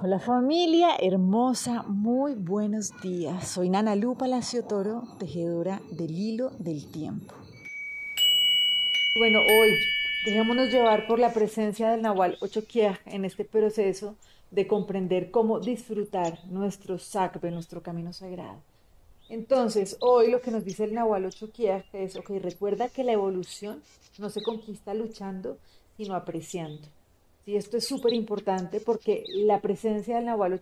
Hola familia hermosa, muy buenos días. Soy Nana Lu Palacio Toro, tejedora del hilo del tiempo. Bueno, hoy dejémonos llevar por la presencia del Nahual Ochoquiaj en este proceso de comprender cómo disfrutar nuestro sacbe, nuestro camino sagrado. Entonces, hoy lo que nos dice el Nahual Ochoquiaj es, ok, recuerda que la evolución no se conquista luchando, sino apreciando. Y esto es súper importante porque la presencia del Nahual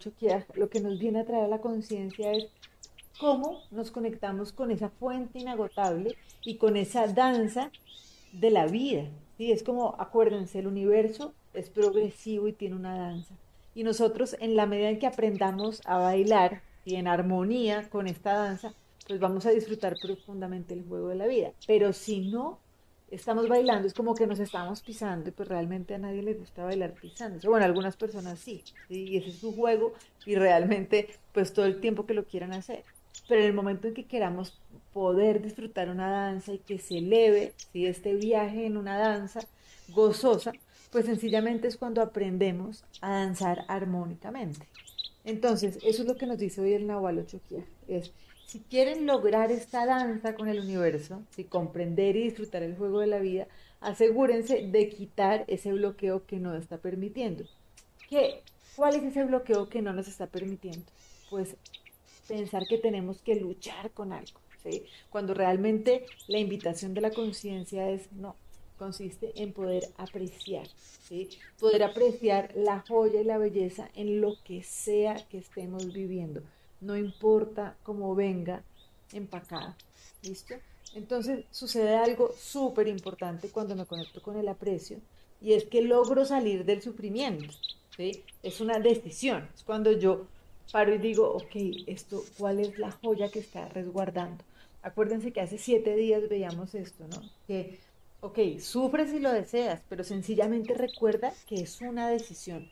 lo que nos viene a traer a la conciencia es cómo nos conectamos con esa fuente inagotable y con esa danza de la vida. ¿sí? Es como, acuérdense, el universo es progresivo y tiene una danza. Y nosotros, en la medida en que aprendamos a bailar y en armonía con esta danza, pues vamos a disfrutar profundamente el juego de la vida. Pero si no estamos bailando, es como que nos estamos pisando y pues realmente a nadie le gusta bailar pisando. Bueno, algunas personas sí, y ese es su juego y realmente pues todo el tiempo que lo quieran hacer. Pero en el momento en que queramos poder disfrutar una danza y que se eleve ¿sí? este viaje en una danza gozosa, pues sencillamente es cuando aprendemos a danzar armónicamente. Entonces, eso es lo que nos dice hoy el Nahual Ochoquia, es si quieren lograr esta danza con el universo, si comprender y disfrutar el juego de la vida, asegúrense de quitar ese bloqueo que no está permitiendo. ¿Qué, ¿Cuál es ese bloqueo que no nos está permitiendo? Pues pensar que tenemos que luchar con algo. ¿sí? Cuando realmente la invitación de la conciencia es no, consiste en poder apreciar, ¿sí? poder apreciar la joya y la belleza en lo que sea que estemos viviendo no importa cómo venga empacada. ¿Listo? Entonces sucede algo súper importante cuando me conecto con el aprecio y es que logro salir del sufrimiento. ¿sí? Es una decisión. Es cuando yo paro y digo, ok, esto, ¿cuál es la joya que está resguardando? Acuérdense que hace siete días veíamos esto, ¿no? Que, ok, sufres si lo deseas, pero sencillamente recuerda que es una decisión.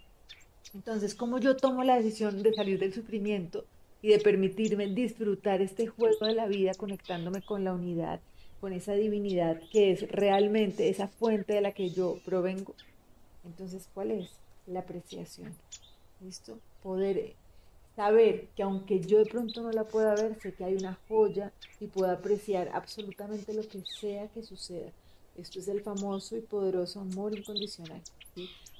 Entonces, como yo tomo la decisión de salir del sufrimiento, y de permitirme disfrutar este juego de la vida conectándome con la unidad, con esa divinidad que es realmente esa fuente de la que yo provengo. Entonces, ¿cuál es? La apreciación. ¿Listo? Poder saber que aunque yo de pronto no la pueda ver, sé que hay una joya y puedo apreciar absolutamente lo que sea que suceda. Esto es el famoso y poderoso amor incondicional.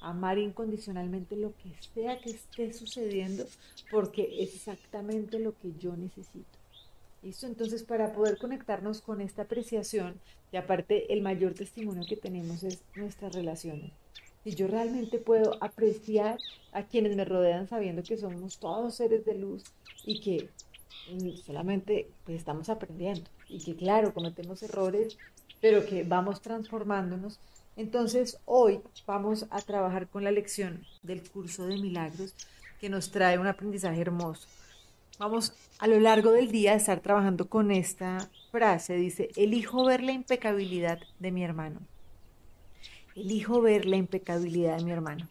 Amar incondicionalmente lo que sea que esté sucediendo porque es exactamente lo que yo necesito. ¿Listo? Entonces, para poder conectarnos con esta apreciación, y aparte el mayor testimonio que tenemos es nuestras relaciones. Y yo realmente puedo apreciar a quienes me rodean sabiendo que somos todos seres de luz y que mm, solamente pues, estamos aprendiendo y que claro, cometemos errores, pero que vamos transformándonos entonces hoy vamos a trabajar con la lección del curso de milagros que nos trae un aprendizaje hermoso. Vamos a lo largo del día a estar trabajando con esta frase. Dice, elijo ver la impecabilidad de mi hermano. Elijo ver la impecabilidad de mi hermano.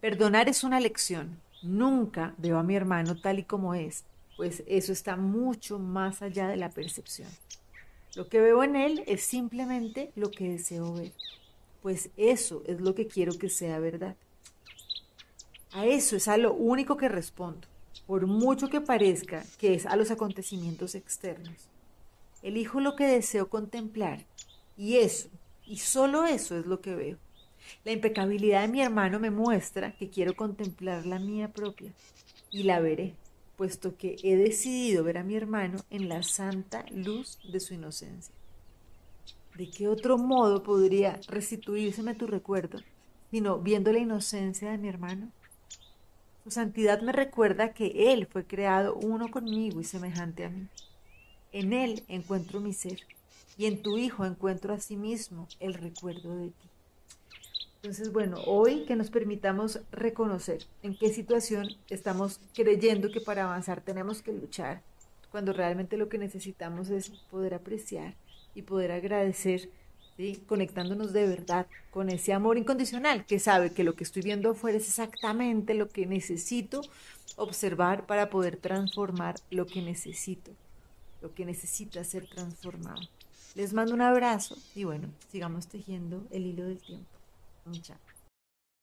Perdonar es una lección. Nunca veo a mi hermano tal y como es, pues eso está mucho más allá de la percepción. Lo que veo en él es simplemente lo que deseo ver pues eso es lo que quiero que sea verdad. A eso es a lo único que respondo, por mucho que parezca que es a los acontecimientos externos. Elijo lo que deseo contemplar y eso, y solo eso es lo que veo. La impecabilidad de mi hermano me muestra que quiero contemplar la mía propia y la veré, puesto que he decidido ver a mi hermano en la santa luz de su inocencia. ¿De qué otro modo podría restituírseme tu recuerdo, sino viendo la inocencia de mi hermano? Su santidad me recuerda que Él fue creado uno conmigo y semejante a mí. En Él encuentro mi ser y en tu Hijo encuentro a sí mismo el recuerdo de ti. Entonces, bueno, hoy que nos permitamos reconocer en qué situación estamos creyendo que para avanzar tenemos que luchar, cuando realmente lo que necesitamos es poder apreciar y poder agradecer, conectándonos de verdad con ese amor incondicional que sabe que lo que estoy viendo afuera es exactamente lo que necesito observar para poder transformar lo que necesito, lo que necesita ser transformado. Les mando un abrazo y bueno, sigamos tejiendo el hilo del tiempo. 你讲。